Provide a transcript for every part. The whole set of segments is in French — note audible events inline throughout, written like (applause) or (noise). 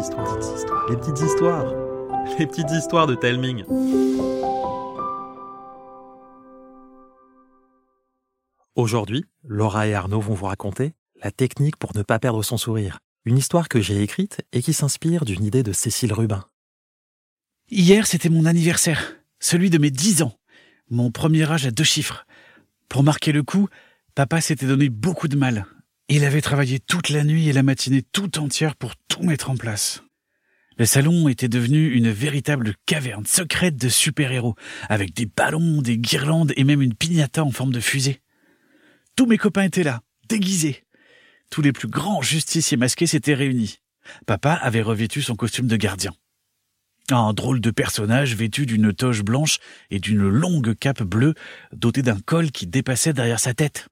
les petites histoires, (laughs) les petites histoires de Telming. Aujourd'hui, Laura et Arnaud vont vous raconter la technique pour ne pas perdre son sourire. Une histoire que j'ai écrite et qui s'inspire d'une idée de Cécile Rubin. Hier, c'était mon anniversaire, celui de mes 10 ans, mon premier âge à deux chiffres. Pour marquer le coup, papa s'était donné beaucoup de mal. Il avait travaillé toute la nuit et la matinée tout entière pour tout mettre en place. Le salon était devenu une véritable caverne secrète de super-héros, avec des ballons, des guirlandes et même une piñata en forme de fusée. Tous mes copains étaient là, déguisés. Tous les plus grands justiciers masqués s'étaient réunis. Papa avait revêtu son costume de gardien. Un drôle de personnage vêtu d'une toge blanche et d'une longue cape bleue dotée d'un col qui dépassait derrière sa tête.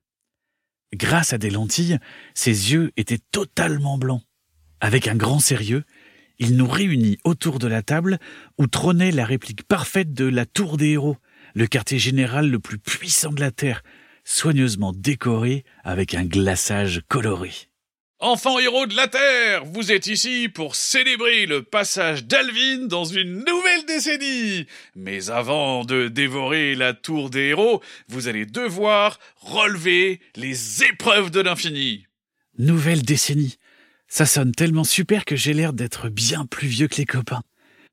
Grâce à des lentilles, ses yeux étaient totalement blancs. Avec un grand sérieux, il nous réunit autour de la table où trônait la réplique parfaite de la Tour des Héros, le quartier général le plus puissant de la Terre, soigneusement décoré avec un glaçage coloré. Enfants héros de la Terre, vous êtes ici pour célébrer le passage d'Alvin dans une nouvelle décennie. Mais avant de dévorer la tour des héros, vous allez devoir relever les épreuves de l'infini. Nouvelle décennie. Ça sonne tellement super que j'ai l'air d'être bien plus vieux que les copains.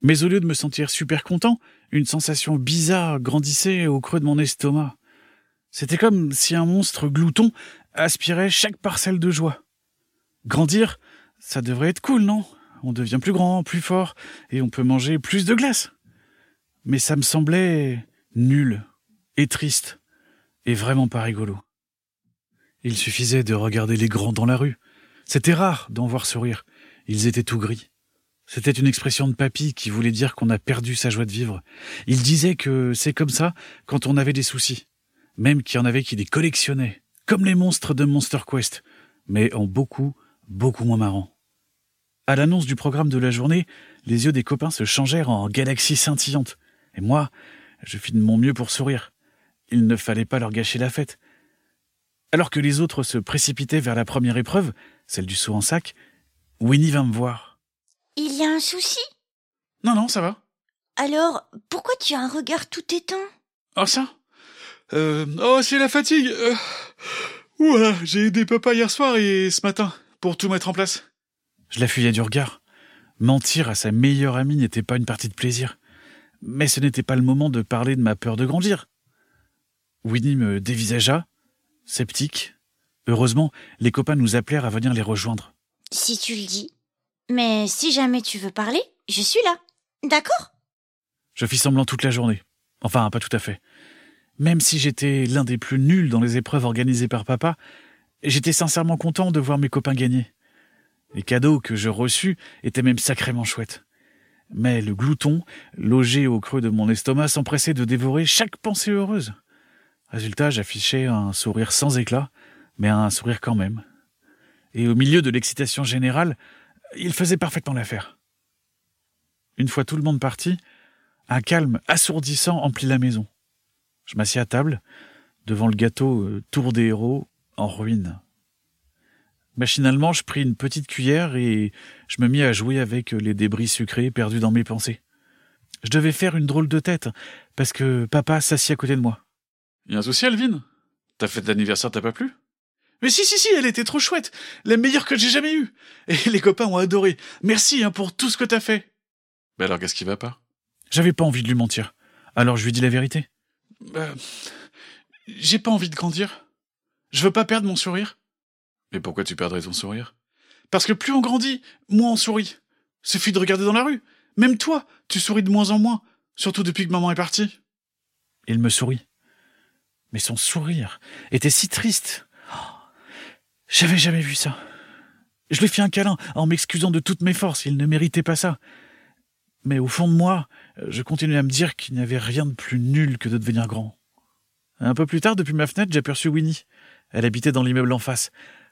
Mais au lieu de me sentir super content, une sensation bizarre grandissait au creux de mon estomac. C'était comme si un monstre glouton aspirait chaque parcelle de joie. Grandir, ça devrait être cool, non? On devient plus grand, plus fort, et on peut manger plus de glace. Mais ça me semblait nul et triste, et vraiment pas rigolo. Il suffisait de regarder les grands dans la rue. C'était rare d'en voir sourire. Ils étaient tout gris. C'était une expression de papy qui voulait dire qu'on a perdu sa joie de vivre. Il disait que c'est comme ça quand on avait des soucis. Même qu'il y en avait qui les collectionnaient, comme les monstres de Monster Quest, mais en beaucoup, beaucoup moins marrant. À l'annonce du programme de la journée, les yeux des copains se changèrent en galaxies scintillantes. Et moi, je fis de mon mieux pour sourire. Il ne fallait pas leur gâcher la fête. Alors que les autres se précipitaient vers la première épreuve, celle du saut en sac, Winnie vint me voir. Il y a un souci? Non, non, ça va. Alors, pourquoi tu as un regard tout éteint? Oh, ça? Euh, Oh, c'est la fatigue. Euh... Ouah, j'ai aidé papa hier soir et ce matin pour tout mettre en place? Je la fuyais du regard. Mentir à sa meilleure amie n'était pas une partie de plaisir. Mais ce n'était pas le moment de parler de ma peur de grandir. Winnie me dévisagea, sceptique. Heureusement, les copains nous appelèrent à venir les rejoindre. Si tu le dis. Mais si jamais tu veux parler, je suis là. D'accord? Je fis semblant toute la journée. Enfin, pas tout à fait. Même si j'étais l'un des plus nuls dans les épreuves organisées par papa, j'étais sincèrement content de voir mes copains gagner. Les cadeaux que je reçus étaient même sacrément chouettes. Mais le glouton, logé au creux de mon estomac, s'empressait de dévorer chaque pensée heureuse. Résultat, j'affichais un sourire sans éclat, mais un sourire quand même. Et au milieu de l'excitation générale, il faisait parfaitement l'affaire. Une fois tout le monde parti, un calme assourdissant emplit la maison. Je m'assis à table, devant le gâteau euh, Tour des héros, en ruine. Machinalement, je pris une petite cuillère et je me mis à jouer avec les débris sucrés perdus dans mes pensées. Je devais faire une drôle de tête, parce que papa s'assit à côté de moi. Y a un souci, Alvin? Ta fête d'anniversaire t'a pas plu? Mais si, si, si, elle était trop chouette La meilleure que j'ai jamais eue Et les copains ont adoré Merci hein, pour tout ce que t'as fait Mais alors, qu'est-ce qui va pas? J'avais pas envie de lui mentir. Alors je lui dis la vérité. Bah, j'ai pas envie de grandir. Je veux pas perdre mon sourire. Mais pourquoi tu perdrais ton sourire? Parce que plus on grandit, moins on sourit. Suffit de regarder dans la rue. Même toi, tu souris de moins en moins, surtout depuis que maman est partie. Il me sourit. Mais son sourire était si triste. Oh, J'avais jamais vu ça. Je lui fis un câlin en m'excusant de toutes mes forces, il ne méritait pas ça. Mais au fond de moi, je continuais à me dire qu'il n'y avait rien de plus nul que de devenir grand. Un peu plus tard, depuis ma fenêtre, j'aperçus Winnie. Elle habitait dans l'immeuble en face.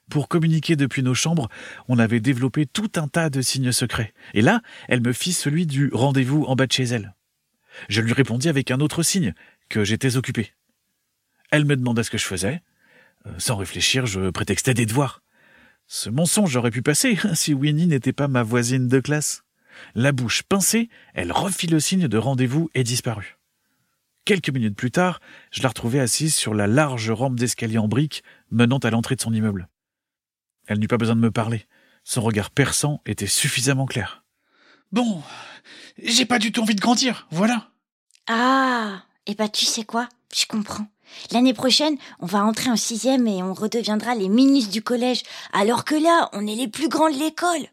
Pour communiquer depuis nos chambres, on avait développé tout un tas de signes secrets. Et là, elle me fit celui du rendez-vous en bas de chez elle. Je lui répondis avec un autre signe, que j'étais occupé. Elle me demanda ce que je faisais. Euh, Sans réfléchir, je prétextais des devoirs. Ce mensonge aurait pu passer (laughs) si Winnie n'était pas ma voisine de classe. La bouche pincée, elle refit le signe de rendez-vous et disparut. Quelques minutes plus tard, je la retrouvais assise sur la large rampe d'escalier en briques menant à l'entrée de son immeuble. Elle n'eut pas besoin de me parler. Son regard perçant était suffisamment clair. Bon, j'ai pas du tout envie de grandir, voilà. Ah, et bah tu sais quoi? Je comprends. L'année prochaine, on va entrer en sixième et on redeviendra les ministres du collège, alors que là, on est les plus grands de l'école.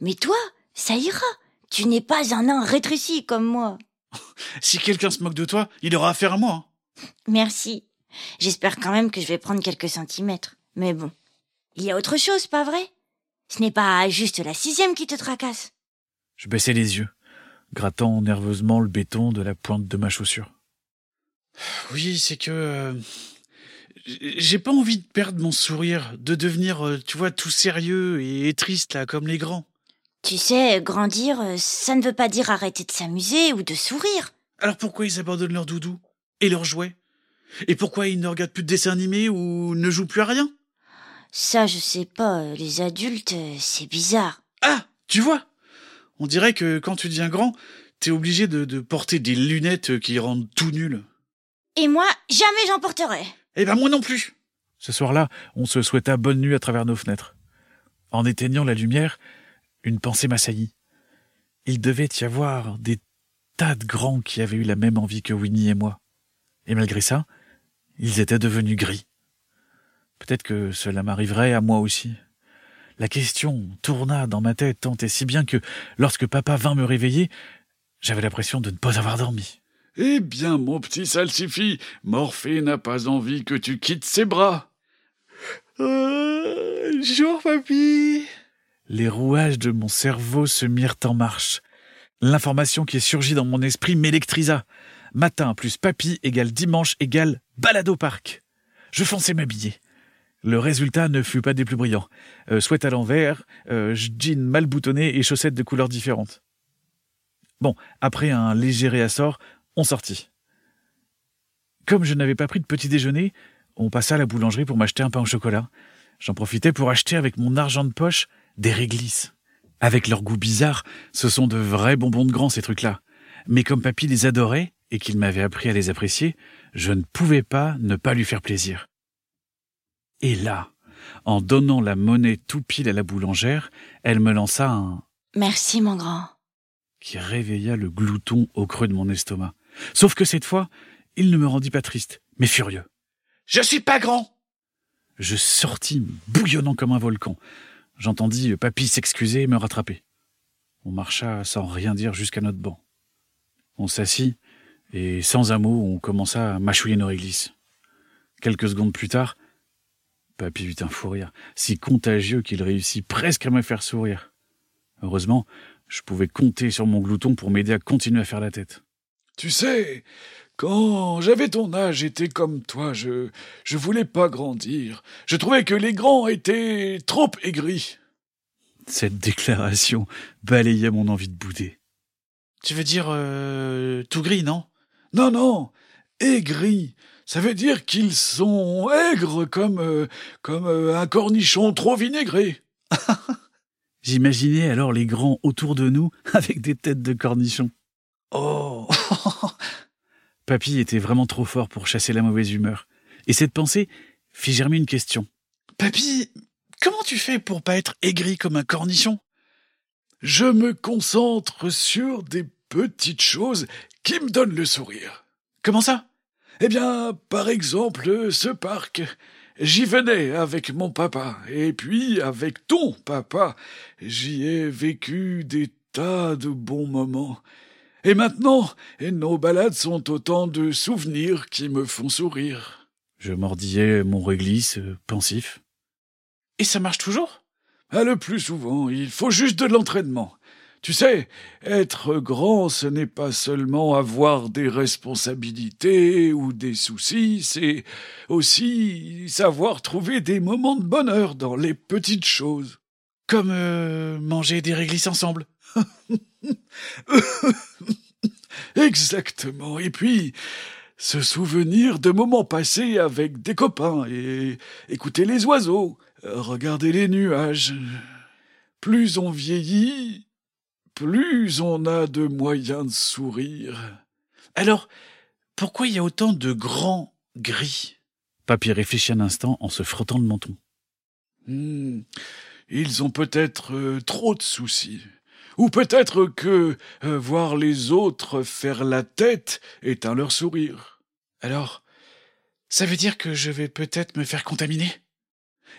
Mais toi, ça ira. Tu n'es pas un nain rétréci comme moi. (laughs) Si quelqu'un se moque de toi, il aura affaire à moi. hein. Merci. J'espère quand même que je vais prendre quelques centimètres. Mais bon, il y a autre chose, pas vrai? Ce n'est pas juste la sixième qui te tracasse. Je baissai les yeux, grattant nerveusement le béton de la pointe de ma chaussure. Oui, c'est que euh, j'ai pas envie de perdre mon sourire, de devenir, euh, tu vois, tout sérieux et triste là, comme les grands. Tu sais, grandir, euh, ça ne veut pas dire arrêter de s'amuser ou de sourire. Alors pourquoi ils abandonnent leur doudou et leurs jouets? Et pourquoi ils ne regardent plus de dessins animés ou ne jouent plus à rien? Ça, je sais pas, euh, les adultes, euh, c'est bizarre. Ah, tu vois? On dirait que quand tu deviens grand, t'es obligé de, de porter des lunettes qui rendent tout nul. Et moi, jamais j'en porterai. Eh ben moi non plus. Ce soir-là, on se souhaita bonne nuit à travers nos fenêtres. En éteignant la lumière, une pensée m'assaillit. Il devait y avoir des tas de grands qui avaient eu la même envie que Winnie et moi. Et malgré ça, ils étaient devenus gris. Peut-être que cela m'arriverait à moi aussi. La question tourna dans ma tête tant et si bien que, lorsque papa vint me réveiller, j'avais l'impression de ne pas avoir dormi. Eh bien, mon petit salsifis, Morphée n'a pas envie que tu quittes ses bras. Euh, jour, papy. Les rouages de mon cerveau se mirent en marche. L'information qui est surgie dans mon esprit m'électrisa. Matin plus papy égale dimanche égale balade au parc. Je fonçai m'habiller. Le résultat ne fut pas des plus brillants. Euh, à l'envers, euh, jean mal boutonné et chaussettes de couleurs différentes. Bon, après un léger réassort, on sortit. Comme je n'avais pas pris de petit déjeuner, on passa à la boulangerie pour m'acheter un pain au chocolat. J'en profitais pour acheter avec mon argent de poche des réglisses. Avec leur goût bizarre, ce sont de vrais bonbons de grands, ces trucs-là. Mais comme papy les adorait et qu'il m'avait appris à les apprécier, je ne pouvais pas ne pas lui faire plaisir. Et là, en donnant la monnaie tout pile à la boulangère, elle me lança un Merci, mon grand. qui réveilla le glouton au creux de mon estomac. Sauf que cette fois, il ne me rendit pas triste, mais furieux. Je suis pas grand. Je sortis bouillonnant comme un volcan. J'entendis papy s'excuser et me rattraper. On marcha sans rien dire jusqu'à notre banc. On s'assit et sans un mot, on commença à mâchouiller nos réglisses. Quelques secondes plus tard, papy eut un fou rire, si contagieux qu'il réussit presque à me faire sourire. Heureusement, je pouvais compter sur mon glouton pour m'aider à continuer à faire la tête. Tu sais, quand j'avais ton âge, j'étais comme toi, je, je voulais pas grandir. Je trouvais que les grands étaient trop aigris. Cette déclaration balayait mon envie de bouder. Tu veux dire euh, tout gris, non? Non, non, aigris. Ça veut dire qu'ils sont aigres comme, euh, comme euh, un cornichon trop vinaigré. (laughs) J'imaginais alors les grands autour de nous (laughs) avec des têtes de cornichons. Oh (laughs) Papy était vraiment trop fort pour chasser la mauvaise humeur. Et cette pensée fit germer une question. Papy, comment tu fais pour pas être aigri comme un cornichon? Je me concentre sur des petites choses qui me donnent le sourire. Comment ça? Eh bien, par exemple, ce parc. J'y venais avec mon papa, et puis avec ton papa. J'y ai vécu des tas de bons moments. Et maintenant, nos balades sont autant de souvenirs qui me font sourire. Je mordillais mon réglisse, euh, pensif. Et ça marche toujours? Ah, le plus souvent, il faut juste de l'entraînement. Tu sais, être grand, ce n'est pas seulement avoir des responsabilités ou des soucis, c'est aussi savoir trouver des moments de bonheur dans les petites choses. Comme euh, manger des réglisses ensemble. (laughs) (laughs) Exactement. Et puis, se souvenir de moments passés avec des copains et écouter les oiseaux, regardez les nuages. Plus on vieillit, plus on a de moyens de sourire. Alors, pourquoi il y a autant de grands gris? Papy réfléchit un instant en se frottant le menton. Hmm, ils ont peut-être euh, trop de soucis. Ou peut-être que euh, voir les autres faire la tête éteint leur sourire. Alors, ça veut dire que je vais peut-être me faire contaminer?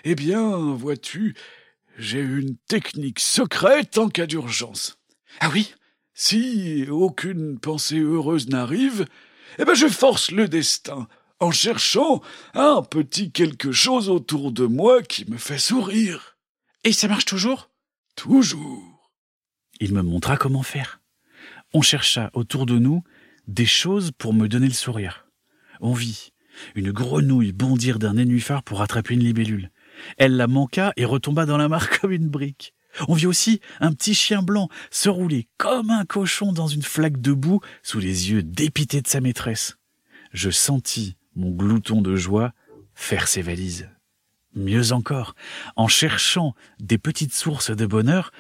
Eh bien, vois-tu, j'ai une technique secrète en cas d'urgence. Ah oui? Si aucune pensée heureuse n'arrive, eh ben je force le destin en cherchant un petit quelque chose autour de moi qui me fait sourire. Et ça marche toujours? Toujours. Il me montra comment faire. On chercha autour de nous des choses pour me donner le sourire. On vit une grenouille bondir d'un nénuphar pour attraper une libellule. Elle la manqua et retomba dans la mare (laughs) comme une brique. On vit aussi un petit chien blanc se rouler comme un cochon dans une flaque de boue sous les yeux dépités de sa maîtresse. Je sentis mon glouton de joie faire ses valises. Mieux encore, en cherchant des petites sources de bonheur,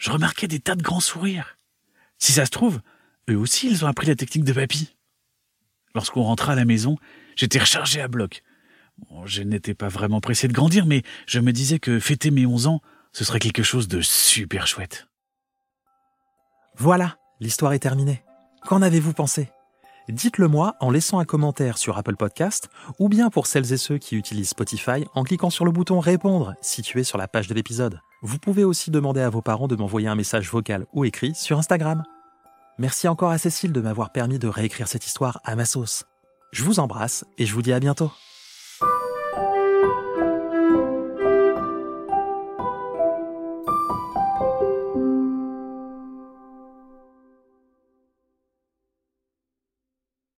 je remarquais des tas de grands sourires. Si ça se trouve, eux aussi ils ont appris la technique de papy. Lorsqu'on rentra à la maison, j'étais rechargé à bloc. je n'étais pas vraiment pressé de grandir, mais je me disais que fêter mes onze ans, ce serait quelque chose de super chouette. Voilà, l'histoire est terminée. Qu'en avez-vous pensé? Dites-le moi en laissant un commentaire sur Apple Podcast ou bien pour celles et ceux qui utilisent Spotify en cliquant sur le bouton répondre situé sur la page de l'épisode. Vous pouvez aussi demander à vos parents de m'envoyer un message vocal ou écrit sur Instagram. Merci encore à Cécile de m'avoir permis de réécrire cette histoire à ma sauce. Je vous embrasse et je vous dis à bientôt.